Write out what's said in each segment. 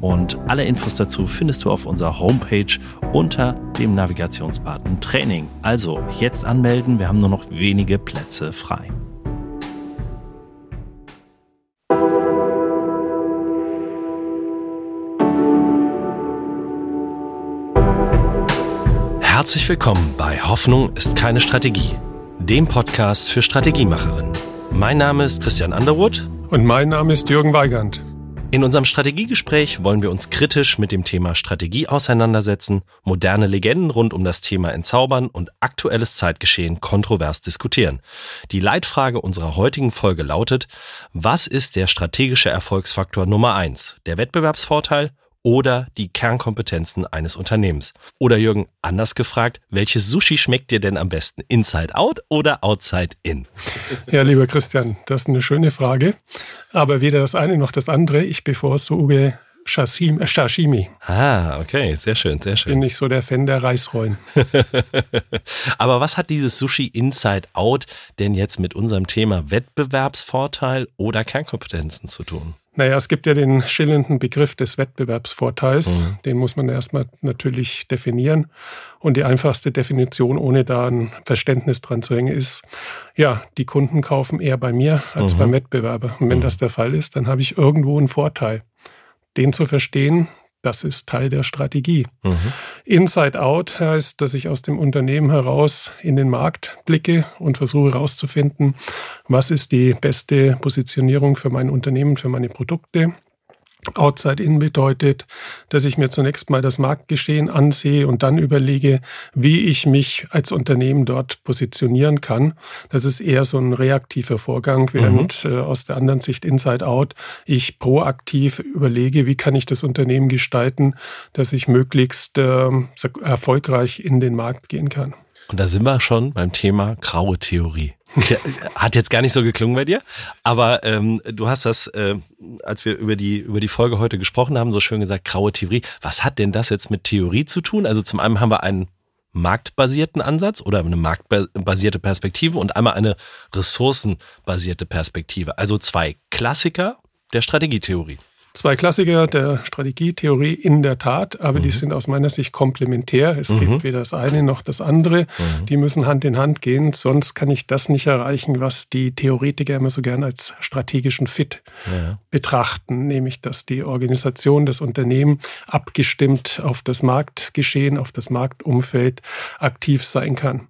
Und alle Infos dazu findest du auf unserer Homepage unter dem Navigationsbutton Training. Also jetzt anmelden. Wir haben nur noch wenige Plätze frei. Herzlich willkommen bei Hoffnung ist keine Strategie, dem Podcast für Strategiemacherinnen. Mein Name ist Christian Underwood. Und mein Name ist Jürgen Weigand. In unserem Strategiegespräch wollen wir uns kritisch mit dem Thema Strategie auseinandersetzen, moderne Legenden rund um das Thema entzaubern und aktuelles Zeitgeschehen kontrovers diskutieren. Die Leitfrage unserer heutigen Folge lautet, was ist der strategische Erfolgsfaktor Nummer eins? Der Wettbewerbsvorteil oder die Kernkompetenzen eines Unternehmens. Oder Jürgen, anders gefragt, welches Sushi schmeckt dir denn am besten? Inside out oder outside in? Ja, lieber Christian, das ist eine schöne Frage. Aber weder das eine noch das andere. Ich bevorzuge äh, Sashimi. Ah, okay, sehr schön, sehr schön. Bin nicht so der Fan der Reisrollen. Aber was hat dieses Sushi Inside Out denn jetzt mit unserem Thema Wettbewerbsvorteil oder Kernkompetenzen zu tun? Naja, es gibt ja den schillernden Begriff des Wettbewerbsvorteils. Mhm. Den muss man erstmal natürlich definieren. Und die einfachste Definition, ohne da ein Verständnis dran zu hängen, ist, ja, die Kunden kaufen eher bei mir als mhm. beim Wettbewerber. Und wenn mhm. das der Fall ist, dann habe ich irgendwo einen Vorteil. Den zu verstehen, das ist Teil der Strategie. Mhm. Inside Out heißt, dass ich aus dem Unternehmen heraus in den Markt blicke und versuche herauszufinden, was ist die beste Positionierung für mein Unternehmen, für meine Produkte Outside In bedeutet, dass ich mir zunächst mal das Marktgeschehen ansehe und dann überlege, wie ich mich als Unternehmen dort positionieren kann. Das ist eher so ein reaktiver Vorgang, während mhm. äh, aus der anderen Sicht Inside Out ich proaktiv überlege, wie kann ich das Unternehmen gestalten, dass ich möglichst äh, erfolgreich in den Markt gehen kann. Und da sind wir schon beim Thema graue Theorie. Hat jetzt gar nicht so geklungen bei dir, aber ähm, du hast das, äh, als wir über die über die Folge heute gesprochen haben, so schön gesagt, graue Theorie. Was hat denn das jetzt mit Theorie zu tun? Also zum einen haben wir einen marktbasierten Ansatz oder eine marktbasierte Perspektive und einmal eine ressourcenbasierte Perspektive. Also zwei Klassiker der Strategietheorie. Zwei Klassiker der Strategietheorie in der Tat, aber mhm. die sind aus meiner Sicht komplementär. Es mhm. gibt weder das eine noch das andere. Mhm. Die müssen Hand in Hand gehen, sonst kann ich das nicht erreichen, was die Theoretiker immer so gern als strategischen Fit ja. betrachten, nämlich dass die Organisation, das Unternehmen abgestimmt auf das Marktgeschehen, auf das Marktumfeld aktiv sein kann.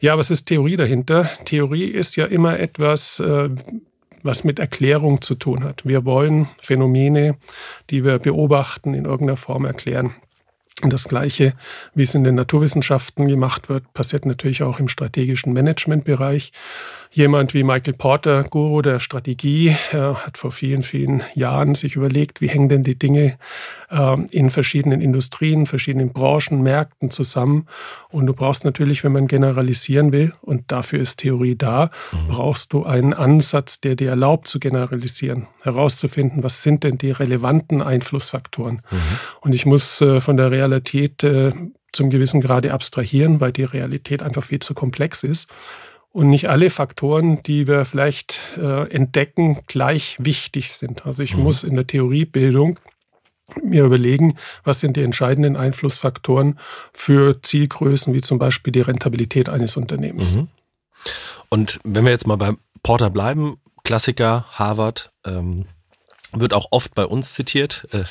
Ja, was ist Theorie dahinter? Theorie ist ja immer etwas, äh, was mit Erklärung zu tun hat. Wir wollen Phänomene, die wir beobachten, in irgendeiner Form erklären. Und das Gleiche, wie es in den Naturwissenschaften gemacht wird, passiert natürlich auch im strategischen Managementbereich. Jemand wie Michael Porter, Guru der Strategie, hat vor vielen, vielen Jahren sich überlegt, wie hängen denn die Dinge ähm, in verschiedenen Industrien, verschiedenen Branchen, Märkten zusammen. Und du brauchst natürlich, wenn man generalisieren will, und dafür ist Theorie da, mhm. brauchst du einen Ansatz, der dir erlaubt zu generalisieren, herauszufinden, was sind denn die relevanten Einflussfaktoren. Mhm. Und ich muss äh, von der Realität äh, zum gewissen Grade abstrahieren, weil die Realität einfach viel zu komplex ist und nicht alle Faktoren, die wir vielleicht äh, entdecken, gleich wichtig sind. Also ich mhm. muss in der Theoriebildung mir überlegen, was sind die entscheidenden Einflussfaktoren für Zielgrößen, wie zum Beispiel die Rentabilität eines Unternehmens. Mhm. Und wenn wir jetzt mal beim Porter bleiben, Klassiker, Harvard, ähm, wird auch oft bei uns zitiert, äh,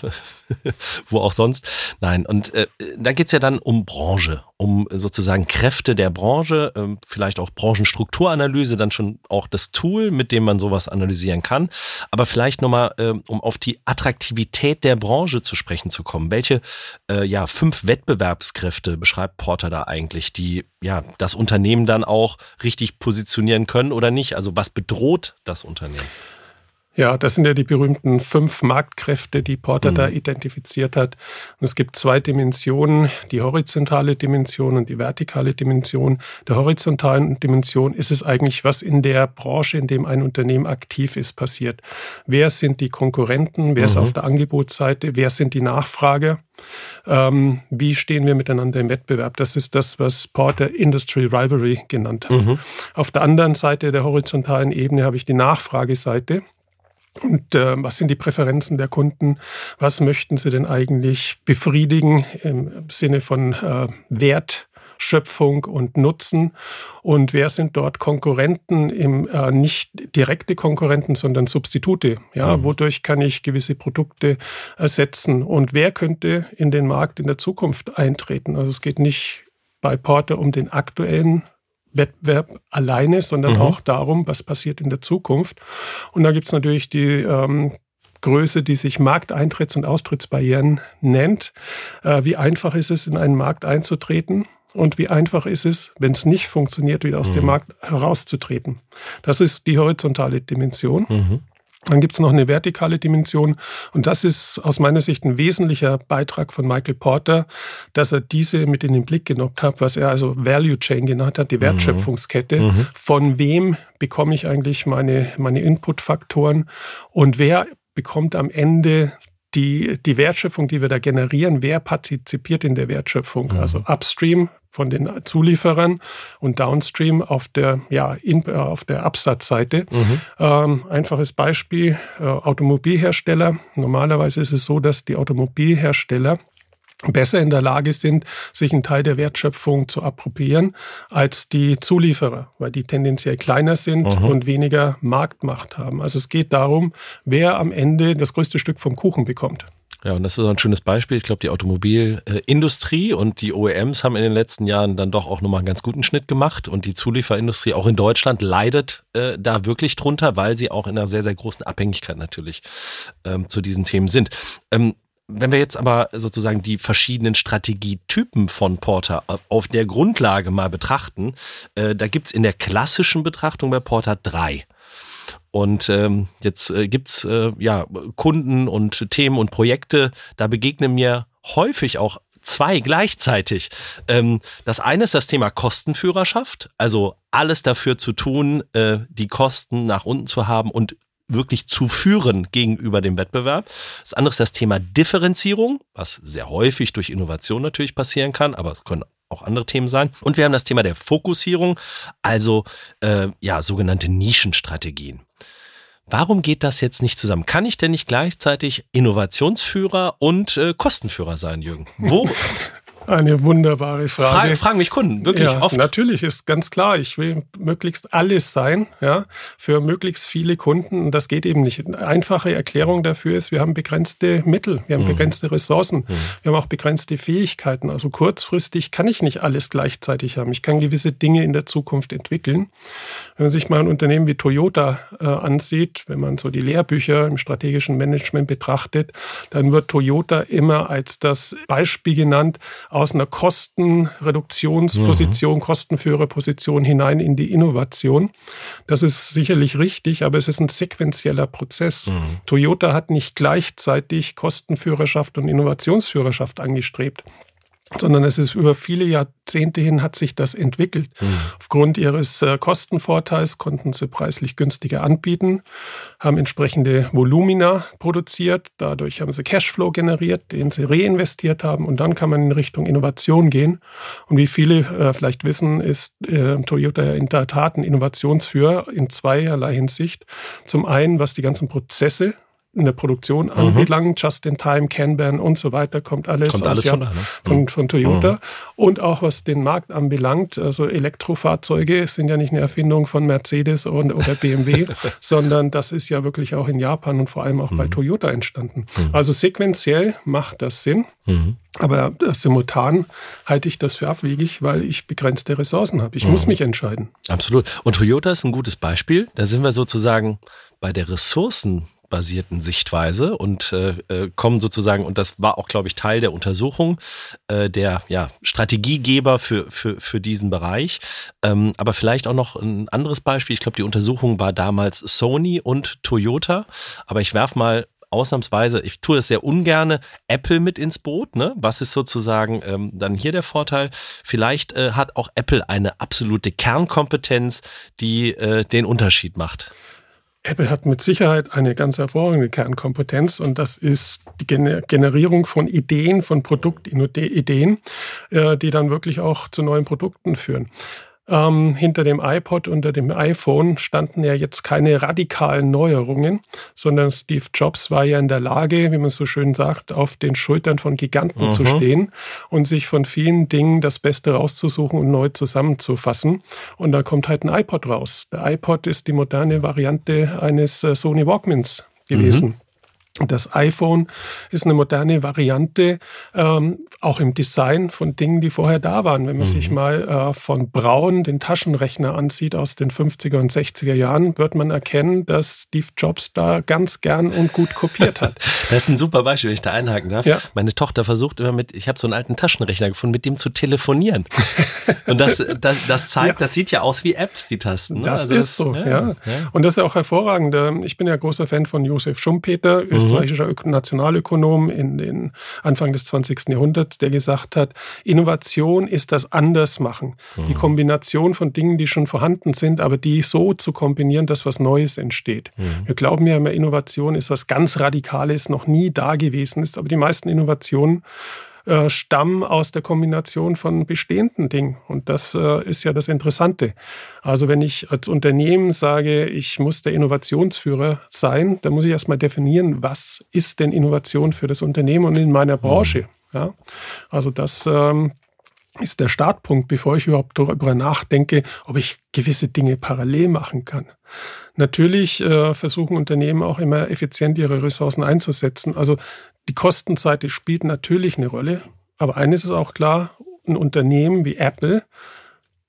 wo auch sonst. Nein, und äh, da geht's ja dann um Branche, um sozusagen Kräfte der Branche, äh, vielleicht auch Branchenstrukturanalyse, dann schon auch das Tool, mit dem man sowas analysieren kann. Aber vielleicht nochmal, äh, um auf die Attraktivität der Branche zu sprechen zu kommen. Welche äh, ja, fünf Wettbewerbskräfte beschreibt Porter da eigentlich, die ja das Unternehmen dann auch richtig positionieren können oder nicht? Also was bedroht das Unternehmen? Ja, das sind ja die berühmten fünf Marktkräfte, die Porter mhm. da identifiziert hat. Und es gibt zwei Dimensionen, die horizontale Dimension und die vertikale Dimension. Der horizontalen Dimension ist es eigentlich, was in der Branche, in dem ein Unternehmen aktiv ist, passiert. Wer sind die Konkurrenten? Wer mhm. ist auf der Angebotsseite? Wer sind die Nachfrager? Ähm, wie stehen wir miteinander im Wettbewerb? Das ist das, was Porter Industry Rivalry genannt hat. Mhm. Auf der anderen Seite der horizontalen Ebene habe ich die Nachfrageseite. Und äh, was sind die Präferenzen der Kunden? Was möchten sie denn eigentlich befriedigen im Sinne von äh, Wert? Schöpfung und Nutzen und wer sind dort Konkurrenten im äh, nicht direkte Konkurrenten, sondern Substitute. Ja, mhm. wodurch kann ich gewisse Produkte ersetzen und wer könnte in den Markt in der Zukunft eintreten? Also es geht nicht bei Porter um den aktuellen Wettbewerb alleine, sondern mhm. auch darum, was passiert in der Zukunft. Und da gibt es natürlich die ähm, Größe, die sich Markteintritts- und Austrittsbarrieren nennt. Äh, wie einfach ist es, in einen Markt einzutreten? Und wie einfach ist es, wenn es nicht funktioniert, wieder aus mhm. dem Markt herauszutreten? Das ist die horizontale Dimension. Mhm. Dann gibt es noch eine vertikale Dimension und das ist aus meiner Sicht ein wesentlicher Beitrag von Michael Porter, dass er diese mit in den Blick genommen hat, was er also Value Chain genannt hat, die mhm. Wertschöpfungskette. Mhm. Von wem bekomme ich eigentlich meine, meine Inputfaktoren und wer bekommt am Ende die, die Wertschöpfung, die wir da generieren, wer partizipiert in der Wertschöpfung? Mhm. Also upstream von den Zulieferern und downstream auf der, ja, in, äh, auf der Absatzseite. Mhm. Ähm, einfaches Beispiel, äh, Automobilhersteller. Normalerweise ist es so, dass die Automobilhersteller besser in der Lage sind, sich einen Teil der Wertschöpfung zu appropriieren als die Zulieferer, weil die tendenziell kleiner sind mhm. und weniger Marktmacht haben. Also es geht darum, wer am Ende das größte Stück vom Kuchen bekommt. Ja, und das ist ein schönes Beispiel. Ich glaube, die Automobilindustrie und die OEMs haben in den letzten Jahren dann doch auch nochmal einen ganz guten Schnitt gemacht. Und die Zulieferindustrie auch in Deutschland leidet äh, da wirklich drunter, weil sie auch in einer sehr, sehr großen Abhängigkeit natürlich ähm, zu diesen Themen sind. Ähm, wenn wir jetzt aber sozusagen die verschiedenen Strategietypen von Porter auf der Grundlage mal betrachten, äh, da gibt's in der klassischen Betrachtung bei Porter drei. Und ähm, jetzt äh, gibt's äh, ja Kunden und Themen und Projekte, da begegnen mir häufig auch zwei gleichzeitig. Ähm, das eine ist das Thema Kostenführerschaft, also alles dafür zu tun, äh, die Kosten nach unten zu haben und wirklich zu führen gegenüber dem Wettbewerb. Das andere ist das Thema Differenzierung, was sehr häufig durch Innovation natürlich passieren kann, aber es können auch andere Themen sein. Und wir haben das Thema der Fokussierung, also äh, ja sogenannte Nischenstrategien. Warum geht das jetzt nicht zusammen? Kann ich denn nicht gleichzeitig Innovationsführer und äh, Kostenführer sein, Jürgen? Wo, Eine wunderbare Frage. Fragen, fragen mich Kunden wirklich ja, oft. Natürlich ist ganz klar, ich will möglichst alles sein, ja, für möglichst viele Kunden. Und das geht eben nicht. Eine einfache Erklärung dafür ist, wir haben begrenzte Mittel, wir haben mhm. begrenzte Ressourcen, mhm. wir haben auch begrenzte Fähigkeiten. Also kurzfristig kann ich nicht alles gleichzeitig haben. Ich kann gewisse Dinge in der Zukunft entwickeln. Wenn man sich mal ein Unternehmen wie Toyota äh, ansieht, wenn man so die Lehrbücher im strategischen Management betrachtet, dann wird Toyota immer als das Beispiel genannt, aus einer Kostenreduktionsposition, mhm. Kostenführerposition hinein in die Innovation. Das ist sicherlich richtig, aber es ist ein sequenzieller Prozess. Mhm. Toyota hat nicht gleichzeitig Kostenführerschaft und Innovationsführerschaft angestrebt sondern es ist über viele Jahrzehnte hin hat sich das entwickelt. Mhm. Aufgrund ihres äh, Kostenvorteils konnten sie preislich günstiger anbieten, haben entsprechende Volumina produziert, dadurch haben sie Cashflow generiert, den sie reinvestiert haben und dann kann man in Richtung Innovation gehen. Und wie viele äh, vielleicht wissen, ist äh, Toyota in der Tat ein Innovationsführer in zweierlei Hinsicht. Zum einen, was die ganzen Prozesse in der Produktion mhm. anbelangt, Just-in-Time, Kanban und so weiter, kommt alles, kommt alles aus, von, ja, von, mhm. von, Toyota. Mhm. Und auch was den Markt anbelangt, also Elektrofahrzeuge sind ja nicht eine Erfindung von Mercedes und, oder BMW, sondern das ist ja wirklich auch in Japan und vor allem auch mhm. bei Toyota entstanden. Mhm. Also sequenziell macht das Sinn. Mhm. Aber simultan halte ich das für abwegig, weil ich begrenzte Ressourcen habe. Ich muss mich entscheiden. Absolut. Und Toyota ist ein gutes Beispiel. Da sind wir sozusagen bei der Ressourcen produktbasierten Sichtweise und äh, äh, kommen sozusagen, und das war auch, glaube ich, Teil der Untersuchung, äh, der ja, Strategiegeber für, für, für diesen Bereich. Ähm, aber vielleicht auch noch ein anderes Beispiel. Ich glaube, die Untersuchung war damals Sony und Toyota. Aber ich werf mal ausnahmsweise, ich tue es sehr ungerne, Apple mit ins Boot. Ne? Was ist sozusagen ähm, dann hier der Vorteil? Vielleicht äh, hat auch Apple eine absolute Kernkompetenz, die äh, den Unterschied macht. Apple hat mit Sicherheit eine ganz hervorragende Kernkompetenz und das ist die Generierung von Ideen, von Produktideen, äh, die dann wirklich auch zu neuen Produkten führen. Ähm, hinter dem iPod, unter dem iPhone standen ja jetzt keine radikalen Neuerungen, sondern Steve Jobs war ja in der Lage, wie man so schön sagt, auf den Schultern von Giganten mhm. zu stehen und sich von vielen Dingen das Beste rauszusuchen und neu zusammenzufassen. Und da kommt halt ein iPod raus. Der iPod ist die moderne Variante eines äh, Sony Walkmans gewesen. Mhm. Das iPhone ist eine moderne Variante, ähm, auch im Design von Dingen, die vorher da waren. Wenn man mhm. sich mal äh, von Braun den Taschenrechner ansieht aus den 50er und 60er Jahren, wird man erkennen, dass Steve Jobs da ganz gern und gut kopiert hat. das ist ein super Beispiel, wenn ich da einhaken darf. Ja. Meine Tochter versucht immer mit, ich habe so einen alten Taschenrechner gefunden, mit dem zu telefonieren. und das, das, das zeigt, ja. das sieht ja aus wie Apps, die Tasten. Ne? Das also ist das, so, ja, ja. Und das ist ja auch hervorragend. Ähm, ich bin ja großer Fan von Josef Schumpeter, österreichischer mhm. Nationalökonom in den Anfang des 20. Jahrhunderts, der gesagt hat, Innovation ist das Andersmachen. Mhm. Die Kombination von Dingen, die schon vorhanden sind, aber die so zu kombinieren, dass was Neues entsteht. Mhm. Wir glauben ja immer, Innovation ist was ganz Radikales, noch nie da gewesen ist, aber die meisten Innovationen äh, stammen aus der Kombination von bestehenden Dingen. Und das äh, ist ja das Interessante. Also wenn ich als Unternehmen sage, ich muss der Innovationsführer sein, dann muss ich erstmal definieren, was ist denn Innovation für das Unternehmen und in meiner Branche. Mhm. Ja? Also das ähm, ist der Startpunkt, bevor ich überhaupt darüber nachdenke, ob ich gewisse Dinge parallel machen kann. Natürlich äh, versuchen Unternehmen auch immer effizient ihre Ressourcen einzusetzen. Also die Kostenseite spielt natürlich eine Rolle, aber eines ist auch klar, ein Unternehmen wie Apple,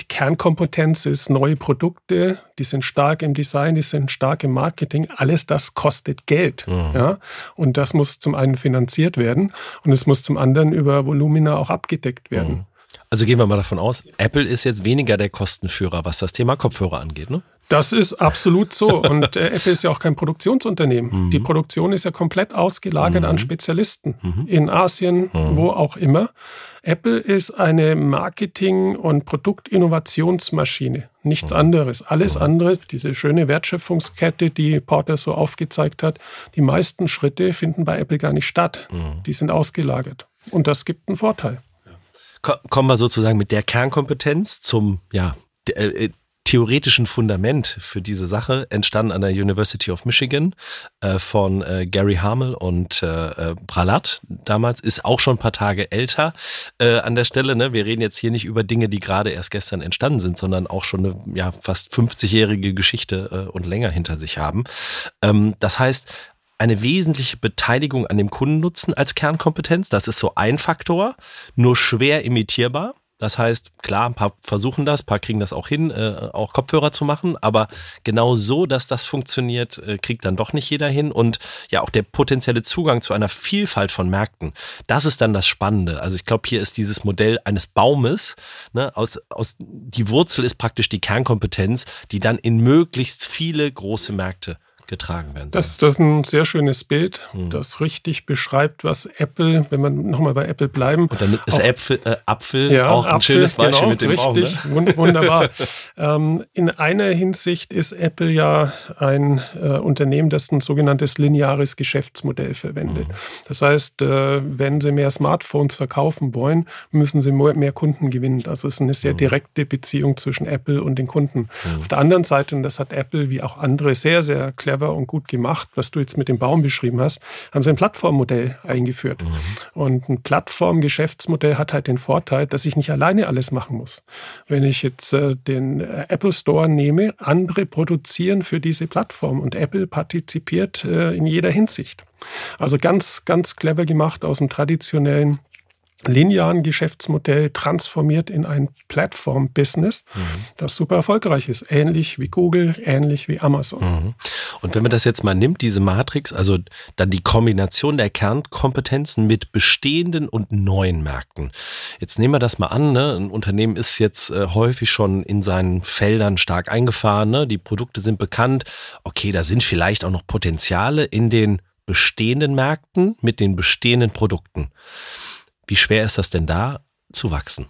die Kernkompetenz ist neue Produkte, die sind stark im Design, die sind stark im Marketing. Alles das kostet Geld. Mhm. Ja? Und das muss zum einen finanziert werden und es muss zum anderen über Volumina auch abgedeckt werden. Mhm. Also gehen wir mal davon aus, Apple ist jetzt weniger der Kostenführer, was das Thema Kopfhörer angeht, ne? Das ist absolut so. Und äh, Apple ist ja auch kein Produktionsunternehmen. Mhm. Die Produktion ist ja komplett ausgelagert mhm. an Spezialisten mhm. in Asien, mhm. wo auch immer. Apple ist eine Marketing- und Produktinnovationsmaschine. Nichts mhm. anderes. Alles mhm. andere, diese schöne Wertschöpfungskette, die Porter so aufgezeigt hat, die meisten Schritte finden bei Apple gar nicht statt. Die sind ausgelagert. Und das gibt einen Vorteil. Kommen wir sozusagen mit der Kernkompetenz zum, ja, äh, theoretischen Fundament für diese Sache entstanden an der University of Michigan äh, von äh, Gary Hamel und äh, äh, Pralat damals, ist auch schon ein paar Tage älter äh, an der Stelle. Ne? Wir reden jetzt hier nicht über Dinge, die gerade erst gestern entstanden sind, sondern auch schon eine ja, fast 50-jährige Geschichte äh, und länger hinter sich haben. Ähm, das heißt, eine wesentliche Beteiligung an dem Kundennutzen als Kernkompetenz, das ist so ein Faktor, nur schwer imitierbar. Das heißt, klar, ein paar versuchen das, ein paar kriegen das auch hin, äh, auch Kopfhörer zu machen, aber genau so, dass das funktioniert, äh, kriegt dann doch nicht jeder hin. Und ja, auch der potenzielle Zugang zu einer Vielfalt von Märkten, das ist dann das Spannende. Also ich glaube, hier ist dieses Modell eines Baumes, ne, aus, aus, die Wurzel ist praktisch die Kernkompetenz, die dann in möglichst viele große Märkte getragen werden. Das, das ist ein sehr schönes Bild, hm. das richtig beschreibt, was Apple, wenn man nochmal bei Apple bleiben. Und dann ist auch, Äpfel, äh, Apfel ja, auch ein Apfel, schönes Beispiel genau, mit dem richtig, Baum. Ne? Wunderbar. ähm, in einer Hinsicht ist Apple ja ein äh, Unternehmen, das ein sogenanntes lineares Geschäftsmodell verwendet. Hm. Das heißt, äh, wenn sie mehr Smartphones verkaufen wollen, müssen sie mehr, mehr Kunden gewinnen. Das ist eine sehr hm. direkte Beziehung zwischen Apple und den Kunden. Hm. Auf der anderen Seite, und das hat Apple wie auch andere sehr, sehr clever clever und gut gemacht, was du jetzt mit dem Baum beschrieben hast, haben sie ein Plattformmodell eingeführt. Mhm. Und ein Plattformgeschäftsmodell hat halt den Vorteil, dass ich nicht alleine alles machen muss. Wenn ich jetzt äh, den äh, Apple Store nehme, andere produzieren für diese Plattform und Apple partizipiert äh, in jeder Hinsicht. Also ganz, ganz clever gemacht aus dem traditionellen linearen Geschäftsmodell transformiert in ein Plattform-Business, mhm. das super erfolgreich ist. Ähnlich wie Google, ähnlich wie Amazon. Mhm. Und wenn man das jetzt mal nimmt, diese Matrix, also dann die Kombination der Kernkompetenzen mit bestehenden und neuen Märkten. Jetzt nehmen wir das mal an, ne? ein Unternehmen ist jetzt äh, häufig schon in seinen Feldern stark eingefahren, ne? die Produkte sind bekannt, okay, da sind vielleicht auch noch Potenziale in den bestehenden Märkten mit den bestehenden Produkten. Wie schwer ist das denn da zu wachsen?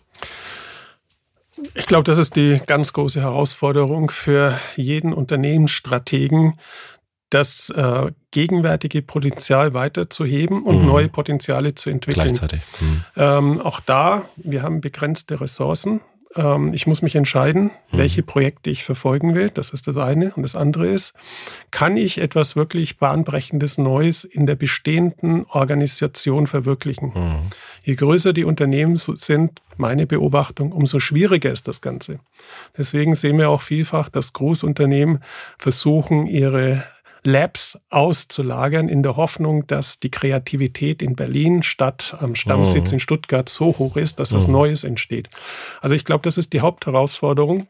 Ich glaube, das ist die ganz große Herausforderung für jeden Unternehmensstrategen, das äh, gegenwärtige Potenzial weiterzuheben und mhm. neue Potenziale zu entwickeln. Gleichzeitig. Mhm. Ähm, auch da, wir haben begrenzte Ressourcen. Ähm, ich muss mich entscheiden, mhm. welche Projekte ich verfolgen will. Das ist das eine. Und das andere ist, kann ich etwas wirklich bahnbrechendes Neues in der bestehenden Organisation verwirklichen? Mhm. Je größer die Unternehmen sind, meine Beobachtung, umso schwieriger ist das Ganze. Deswegen sehen wir auch vielfach, dass Großunternehmen versuchen, ihre Labs auszulagern, in der Hoffnung, dass die Kreativität in Berlin statt am Stammsitz mhm. in Stuttgart so hoch ist, dass was mhm. Neues entsteht. Also ich glaube, das ist die Hauptherausforderung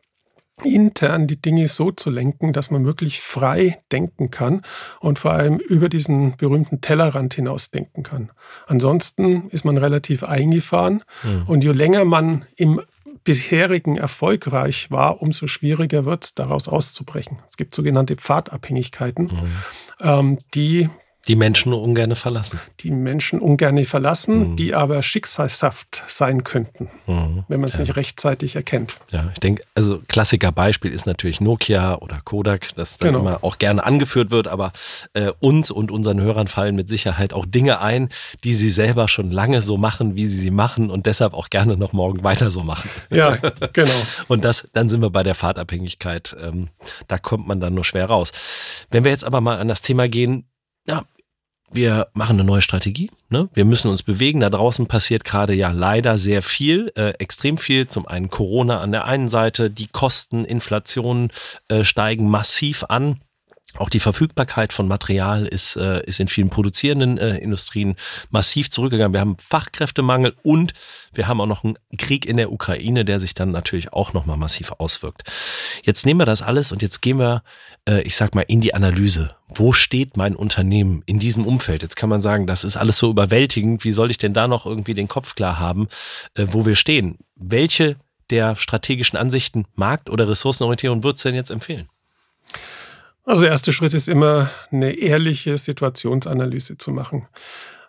intern die Dinge so zu lenken, dass man wirklich frei denken kann und vor allem über diesen berühmten Tellerrand hinaus denken kann. Ansonsten ist man relativ eingefahren mhm. und je länger man im bisherigen erfolgreich war, umso schwieriger wird es, daraus auszubrechen. Es gibt sogenannte Pfadabhängigkeiten, mhm. ähm, die die Menschen ungern verlassen. Die Menschen ungern verlassen, mhm. die aber schicksalshaft sein könnten, mhm. wenn man es ja. nicht rechtzeitig erkennt. Ja, ich denke, also Klassikerbeispiel ist natürlich Nokia oder Kodak, das dann genau. immer auch gerne angeführt wird, aber äh, uns und unseren Hörern fallen mit Sicherheit auch Dinge ein, die sie selber schon lange so machen, wie sie sie machen und deshalb auch gerne noch morgen weiter so machen. Ja, genau. und das, dann sind wir bei der Fahrtabhängigkeit. Ähm, da kommt man dann nur schwer raus. Wenn wir jetzt aber mal an das Thema gehen, ja, wir machen eine neue Strategie. Ne? Wir müssen uns bewegen. Da draußen passiert gerade ja leider sehr viel, äh, extrem viel. Zum einen Corona an der einen Seite, die Kosten, Inflation äh, steigen massiv an. Auch die Verfügbarkeit von Material ist, äh, ist in vielen produzierenden äh, Industrien massiv zurückgegangen. Wir haben Fachkräftemangel und wir haben auch noch einen Krieg in der Ukraine, der sich dann natürlich auch nochmal massiv auswirkt. Jetzt nehmen wir das alles und jetzt gehen wir, äh, ich sag mal, in die Analyse. Wo steht mein Unternehmen in diesem Umfeld? Jetzt kann man sagen, das ist alles so überwältigend. Wie soll ich denn da noch irgendwie den Kopf klar haben, äh, wo wir stehen? Welche der strategischen Ansichten, Markt- oder Ressourcenorientierung würdest du denn jetzt empfehlen? Also der erste Schritt ist immer eine ehrliche Situationsanalyse zu machen.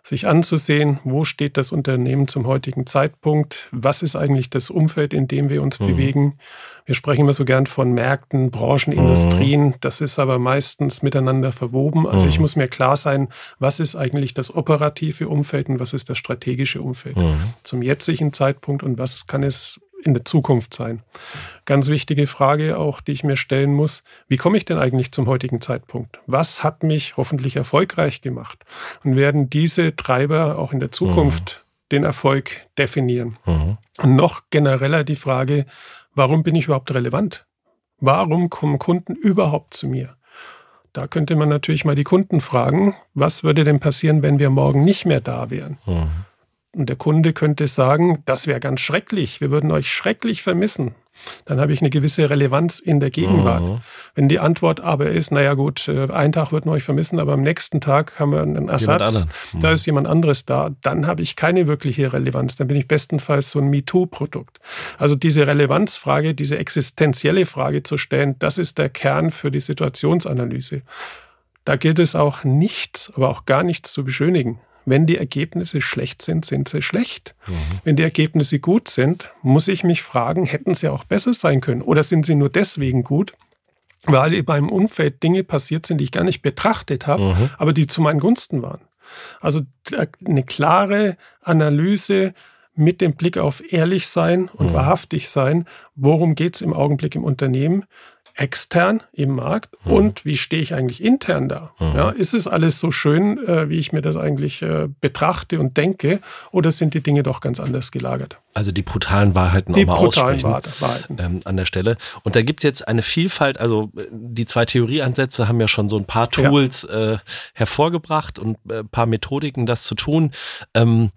Sich anzusehen, wo steht das Unternehmen zum heutigen Zeitpunkt, was ist eigentlich das Umfeld, in dem wir uns mhm. bewegen. Wir sprechen immer so gern von Märkten, Branchen, mhm. Industrien. Das ist aber meistens miteinander verwoben. Also mhm. ich muss mir klar sein, was ist eigentlich das operative Umfeld und was ist das strategische Umfeld mhm. zum jetzigen Zeitpunkt und was kann es in der Zukunft sein. Ganz wichtige Frage auch, die ich mir stellen muss, wie komme ich denn eigentlich zum heutigen Zeitpunkt? Was hat mich hoffentlich erfolgreich gemacht? Und werden diese Treiber auch in der Zukunft mhm. den Erfolg definieren? Mhm. Und noch genereller die Frage, warum bin ich überhaupt relevant? Warum kommen Kunden überhaupt zu mir? Da könnte man natürlich mal die Kunden fragen, was würde denn passieren, wenn wir morgen nicht mehr da wären? Mhm. Und der Kunde könnte sagen, das wäre ganz schrecklich, wir würden euch schrecklich vermissen. Dann habe ich eine gewisse Relevanz in der Gegenwart. Mhm. Wenn die Antwort aber ist, naja gut, äh, ein Tag würden wir euch vermissen, aber am nächsten Tag haben wir einen Ersatz, mhm. da ist jemand anderes da, dann habe ich keine wirkliche Relevanz. Dann bin ich bestenfalls so ein MeToo-Produkt. Also diese Relevanzfrage, diese existenzielle Frage zu stellen, das ist der Kern für die Situationsanalyse. Da gilt es auch nichts, aber auch gar nichts zu beschönigen. Wenn die Ergebnisse schlecht sind, sind sie schlecht. Mhm. Wenn die Ergebnisse gut sind, muss ich mich fragen, hätten sie auch besser sein können? Oder sind sie nur deswegen gut, weil in meinem Umfeld Dinge passiert sind, die ich gar nicht betrachtet habe, mhm. aber die zu meinen Gunsten waren? Also eine klare Analyse mit dem Blick auf ehrlich sein und mhm. wahrhaftig sein, worum geht es im Augenblick im Unternehmen, extern im Markt mhm. und wie stehe ich eigentlich intern da? Mhm. Ja, ist es alles so schön, äh, wie ich mir das eigentlich äh, betrachte und denke, oder sind die Dinge doch ganz anders gelagert? Also die brutalen Wahrheiten die auch mal brutalen aussprechen Wahrheiten. Ähm, an der Stelle. Und da gibt's jetzt eine Vielfalt, also äh, die zwei Theorieansätze haben ja schon so ein paar Tools ja. äh, hervorgebracht und äh, paar Methodiken, das zu tun. Ähm,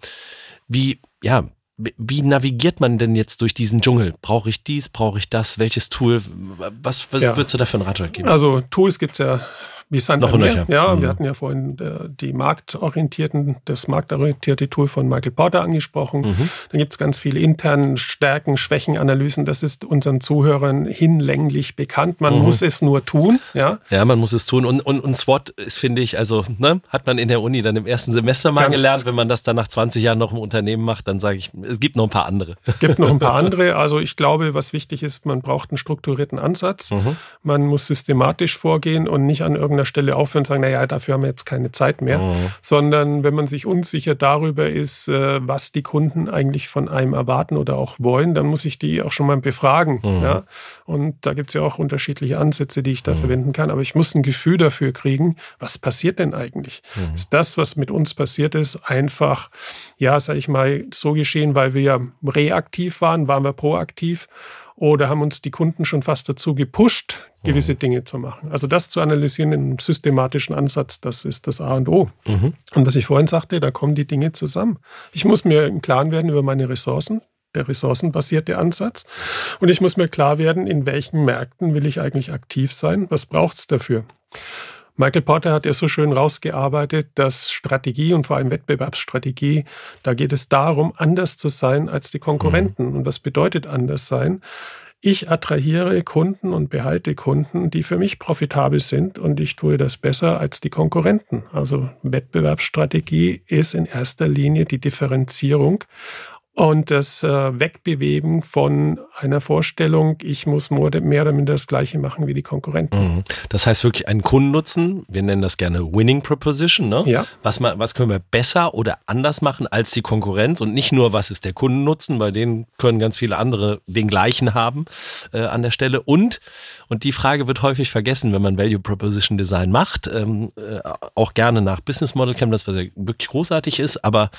wie, ja, wie navigiert man denn jetzt durch diesen Dschungel? Brauche ich dies, brauche ich das? Welches Tool? Was, was ja. würdest du da für einen Ratschlag geben? Also Tools gibt es ja Wie Noch Ja, mhm. wir hatten ja vorhin äh, die marktorientierten, das marktorientierte Tool von Michael Porter angesprochen. Mhm. Dann gibt es ganz viele internen Stärken, Schwächen, Analysen. Das ist unseren Zuhörern hinlänglich bekannt. Man mhm. muss es nur tun. Ja, ja man muss es tun. Und, und, und SWOT ist, finde ich, also ne, hat man in der Uni dann im ersten Semester mal ganz gelernt. Wenn man das dann nach 20 Jahren noch im Unternehmen macht, dann sage ich, es gibt noch ein paar andere. Es gibt noch ein paar andere. Also ich glaube, was wichtig ist, man braucht einen strukturierten Ansatz. Mhm. Man muss systematisch vorgehen und nicht an irgendeiner Stelle aufhören und sagen, naja, dafür haben wir jetzt keine Zeit mehr. Mhm. Sondern wenn man sich unsicher darüber ist, äh, was die Kunden eigentlich von einem erwarten oder auch wollen, dann muss ich die auch schon mal befragen. Mhm. Ja? Und da gibt es ja auch unterschiedliche Ansätze, die ich da mhm. verwenden kann. Aber ich muss ein Gefühl dafür kriegen, was passiert denn eigentlich? Mhm. Ist das, was mit uns passiert ist, einfach, ja, sag ich mal, so geschehen, weil wir ja reaktiv waren, waren wir proaktiv? Oder haben uns die Kunden schon fast dazu gepusht, gewisse mhm. Dinge zu machen. Also das zu analysieren in einem systematischen Ansatz, das ist das A und O. Mhm. Und was ich vorhin sagte, da kommen die Dinge zusammen. Ich muss mir im Klaren werden über meine Ressourcen, der ressourcenbasierte Ansatz. Und ich muss mir klar werden, in welchen Märkten will ich eigentlich aktiv sein, was braucht es dafür. Michael Porter hat ja so schön rausgearbeitet, dass Strategie und vor allem Wettbewerbsstrategie, da geht es darum, anders zu sein als die Konkurrenten. Mhm. Und das bedeutet anders sein. Ich attrahiere Kunden und behalte Kunden, die für mich profitabel sind und ich tue das besser als die Konkurrenten. Also Wettbewerbsstrategie ist in erster Linie die Differenzierung und das äh, Wegbewegen von einer Vorstellung, ich muss mehr oder minder das Gleiche machen wie die Konkurrenten. Mhm. Das heißt wirklich einen Kundennutzen, wir nennen das gerne Winning Proposition, ne? Ja. Was, was können wir besser oder anders machen als die Konkurrenz und nicht nur, was ist der Kundennutzen, bei denen können ganz viele andere den gleichen haben äh, an der Stelle. Und, und die Frage wird häufig vergessen, wenn man Value Proposition Design macht, ähm, äh, auch gerne nach Business Model Canvas, was ja wirklich großartig ist, aber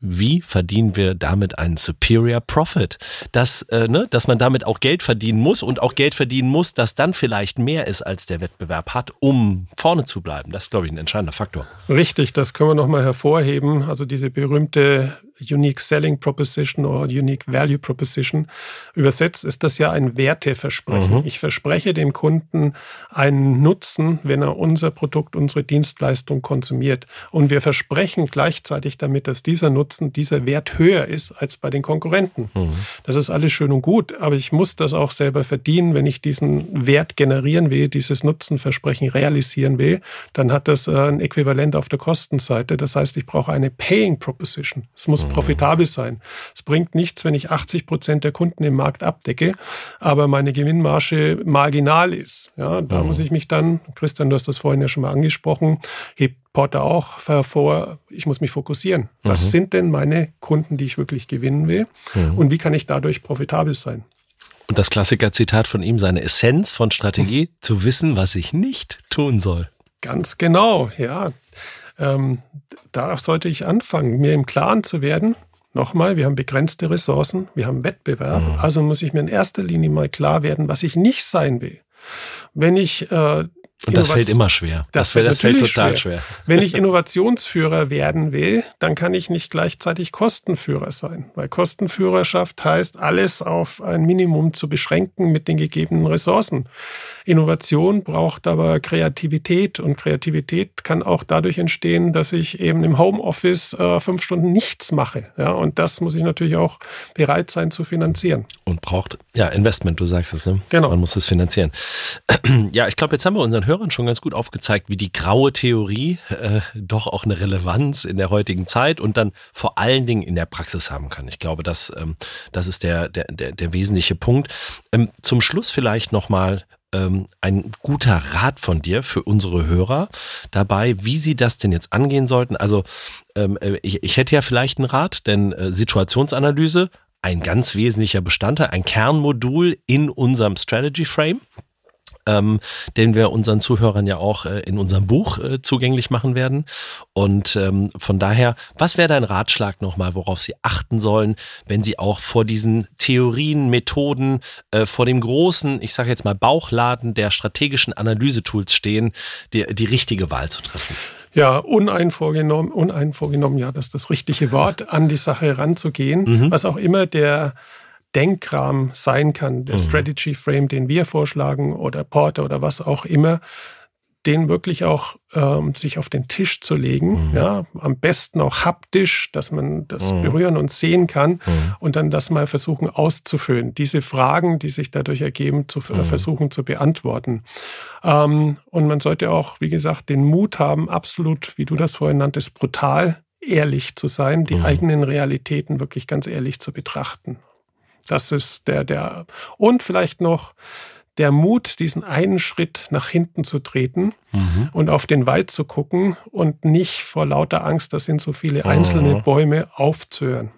wie verdienen wir damit einen Superior Profit? Dass, äh, ne, dass man damit auch Geld verdienen muss und auch Geld verdienen muss, das dann vielleicht mehr ist, als der Wettbewerb hat, um vorne zu bleiben. Das ist, glaube ich, ein entscheidender Faktor. Richtig, das können wir nochmal hervorheben. Also diese berühmte Unique Selling Proposition oder Unique Value Proposition. Übersetzt ist das ja ein Werteversprechen. Mhm. Ich verspreche dem Kunden einen Nutzen, wenn er unser Produkt, unsere Dienstleistung konsumiert. Und wir versprechen gleichzeitig damit, dass dieser Nutzen, dieser Wert höher ist als bei den Konkurrenten. Mhm. Das ist alles schön und gut, aber ich muss das auch selber verdienen. Wenn ich diesen Wert generieren will, dieses Nutzenversprechen realisieren will, dann hat das äh, ein Äquivalent auf der Kostenseite. Das heißt, ich brauche eine Paying Proposition. Es muss. Profitabel sein. Es bringt nichts, wenn ich 80 Prozent der Kunden im Markt abdecke, aber meine Gewinnmarge marginal ist. Ja, da mhm. muss ich mich dann, Christian, du hast das vorhin ja schon mal angesprochen, hebt Porter auch hervor, ich muss mich fokussieren. Was mhm. sind denn meine Kunden, die ich wirklich gewinnen will? Mhm. Und wie kann ich dadurch profitabel sein? Und das Klassiker-Zitat von ihm, seine Essenz von Strategie, mhm. zu wissen, was ich nicht tun soll. Ganz genau, ja. Ähm, da sollte ich anfangen, mir im Klaren zu werden. Nochmal, wir haben begrenzte Ressourcen, wir haben Wettbewerb, mhm. also muss ich mir in erster Linie mal klar werden, was ich nicht sein will. Wenn ich äh, und das fällt immer schwer. Das, das, das fällt total schwer. schwer. Wenn ich Innovationsführer werden will, dann kann ich nicht gleichzeitig Kostenführer sein, weil Kostenführerschaft heißt, alles auf ein Minimum zu beschränken mit den gegebenen Ressourcen. Innovation braucht aber Kreativität und Kreativität kann auch dadurch entstehen, dass ich eben im Homeoffice äh, fünf Stunden nichts mache. Ja, und das muss ich natürlich auch bereit sein zu finanzieren. Und braucht ja Investment, du sagst es, ne? Genau. Man muss es finanzieren. Ja, ich glaube, jetzt haben wir unseren Hörern schon ganz gut aufgezeigt, wie die graue Theorie äh, doch auch eine Relevanz in der heutigen Zeit und dann vor allen Dingen in der Praxis haben kann. Ich glaube, das, ähm, das ist der, der, der, der wesentliche Punkt. Ähm, zum Schluss vielleicht nochmal ähm, ein guter Rat von dir für unsere Hörer dabei, wie sie das denn jetzt angehen sollten. Also ähm, äh, ich, ich hätte ja vielleicht einen Rat, denn äh, Situationsanalyse, ein ganz wesentlicher Bestandteil, ein Kernmodul in unserem Strategy Frame ähm, den wir unseren Zuhörern ja auch äh, in unserem Buch äh, zugänglich machen werden. Und ähm, von daher, was wäre dein Ratschlag nochmal, worauf Sie achten sollen, wenn Sie auch vor diesen Theorien, Methoden, äh, vor dem großen, ich sage jetzt mal Bauchladen der strategischen Analysetools stehen, die, die richtige Wahl zu treffen? Ja, uneinvorgenommen, uneinvorgenommen, ja, das ist das richtige Wort, an die Sache ranzugehen, mhm. was auch immer der Denkrahmen sein kann, der mhm. Strategy Frame, den wir vorschlagen oder Porter oder was auch immer, den wirklich auch ähm, sich auf den Tisch zu legen, mhm. ja, am besten auch haptisch, dass man das mhm. berühren und sehen kann mhm. und dann das mal versuchen auszufüllen. Diese Fragen, die sich dadurch ergeben, zu äh, mhm. versuchen zu beantworten. Ähm, und man sollte auch, wie gesagt, den Mut haben, absolut, wie du das vorhin nanntest, brutal ehrlich zu sein, die mhm. eigenen Realitäten wirklich ganz ehrlich zu betrachten. Das ist der, der, und vielleicht noch, der Mut, diesen einen Schritt nach hinten zu treten mhm. und auf den Wald zu gucken und nicht vor lauter Angst, das sind so viele einzelne mhm. Bäume, aufzuhören.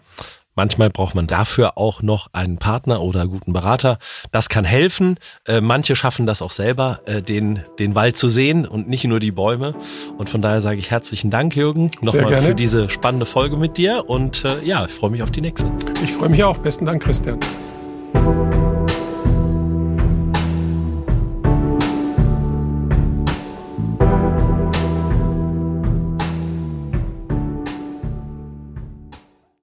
Manchmal braucht man dafür auch noch einen Partner oder guten Berater. Das kann helfen. Äh, manche schaffen das auch selber, äh, den, den Wald zu sehen und nicht nur die Bäume. Und von daher sage ich herzlichen Dank, Jürgen, nochmal für diese spannende Folge mit dir. Und äh, ja, ich freue mich auf die nächste. Ich freue mich auch. Besten Dank, Christian.